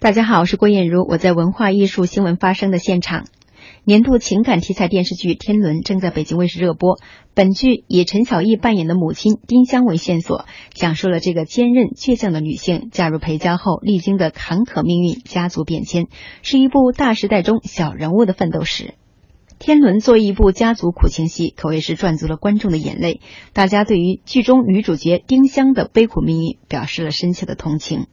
大家好，我是郭艳茹，我在文化艺术新闻发生的现场。年度情感题材电视剧《天伦》正在北京卫视热播。本剧以陈小艺扮演的母亲丁香为线索，讲述了这个坚韧倔强的女性嫁入裴家后历经的坎坷命运、家族变迁，是一部大时代中小人物的奋斗史。《天伦》作为一部家族苦情戏，可谓是赚足了观众的眼泪。大家对于剧中女主角丁香的悲苦命运表示了深切的同情。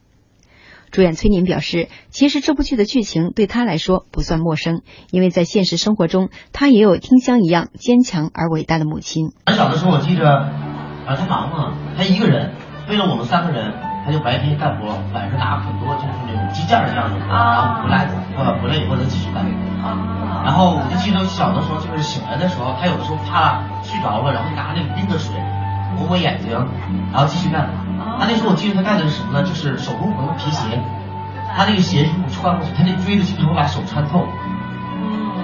主演崔宁表示，其实这部剧的剧情对他来说不算陌生，因为在现实生活中，他也有丁香一样坚强而伟大的母亲。很小的时候，我记着，啊，他忙嘛，他一个人，为了我们三个人，他就白天干活，晚上拿很多就是那种鸡架的样子活，然后回来，呃，回来以后再继续干。啊然后我就记得小的时候，就是醒来的时候，他有的时候怕睡着了，然后拿那个冰的水抹抹眼睛，然后继续干。他那时候我记得他带的是什么呢？就是手工缝的皮鞋，他那个鞋如果穿过去，他那锥子经常会把手穿透。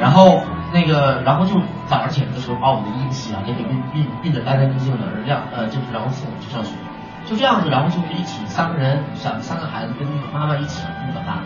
然后那个，然后就早上起来的时候，把我们的衣服洗完，给熨熨熨得干干净净的，晾呃就是然后送我们去上学，就这样子，然后就是一起三个人，三三个孩子跟那个妈妈一起那么大。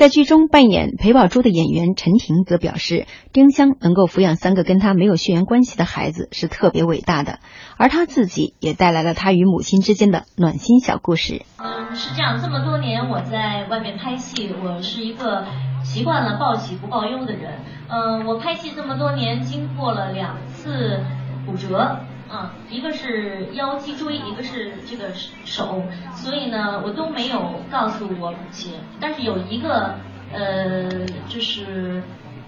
在剧中扮演裴宝珠的演员陈婷则表示，丁香能够抚养三个跟她没有血缘关系的孩子是特别伟大的，而她自己也带来了她与母亲之间的暖心小故事。嗯，是这样，这么多年我在外面拍戏，我是一个习惯了报喜不报忧的人。嗯，我拍戏这么多年，经过了两次骨折。嗯，一个是腰脊椎，一个是这个手，所以呢，我都没有告诉我母亲。但是有一个，呃，就是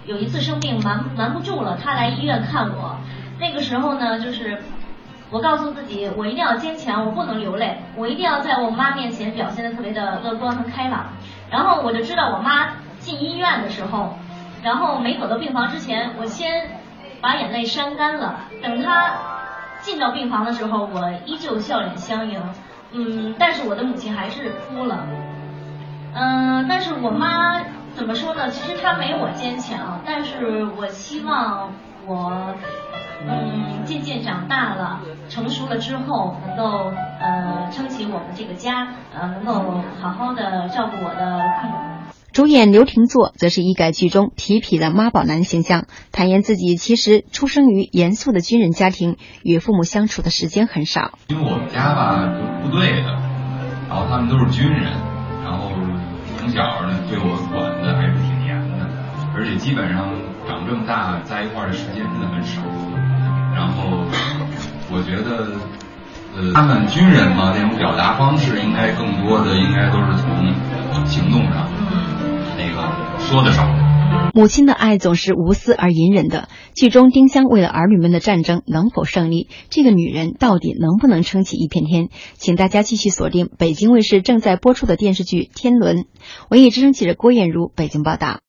有一次生病瞒瞒不住了，她来医院看我。那个时候呢，就是我告诉自己，我一定要坚强，我不能流泪，我一定要在我妈面前表现的特别的乐观和开朗。然后我就知道，我妈进医院的时候，然后没走到病房之前，我先把眼泪扇干了，等她。进到病房的时候，我依旧笑脸相迎，嗯，但是我的母亲还是哭了，嗯，但是我妈怎么说呢？其实她没我坚强，但是我希望我，嗯，渐渐长大了，成熟了之后，能够呃撑起我们这个家，呃，能够好好的照顾我的父母。主演刘廷作则是一改剧中痞痞的妈宝男形象，坦言自己其实出生于严肃的军人家庭，与父母相处的时间很少。因为我们家吧，就部队的，然后他们都是军人，然后从小呢对我管的还是挺严的，而且基本上长这么大在一块的时间真的很少。然后我觉得，呃，他们军人嘛，那种表达方式应该更多的应该都是从母亲的爱总是无私而隐忍的。剧中丁香为了儿女们的战争能否胜利，这个女人到底能不能撑起一片天？请大家继续锁定北京卫视正在播出的电视剧《天伦》。文艺之声记者郭艳茹北京报道。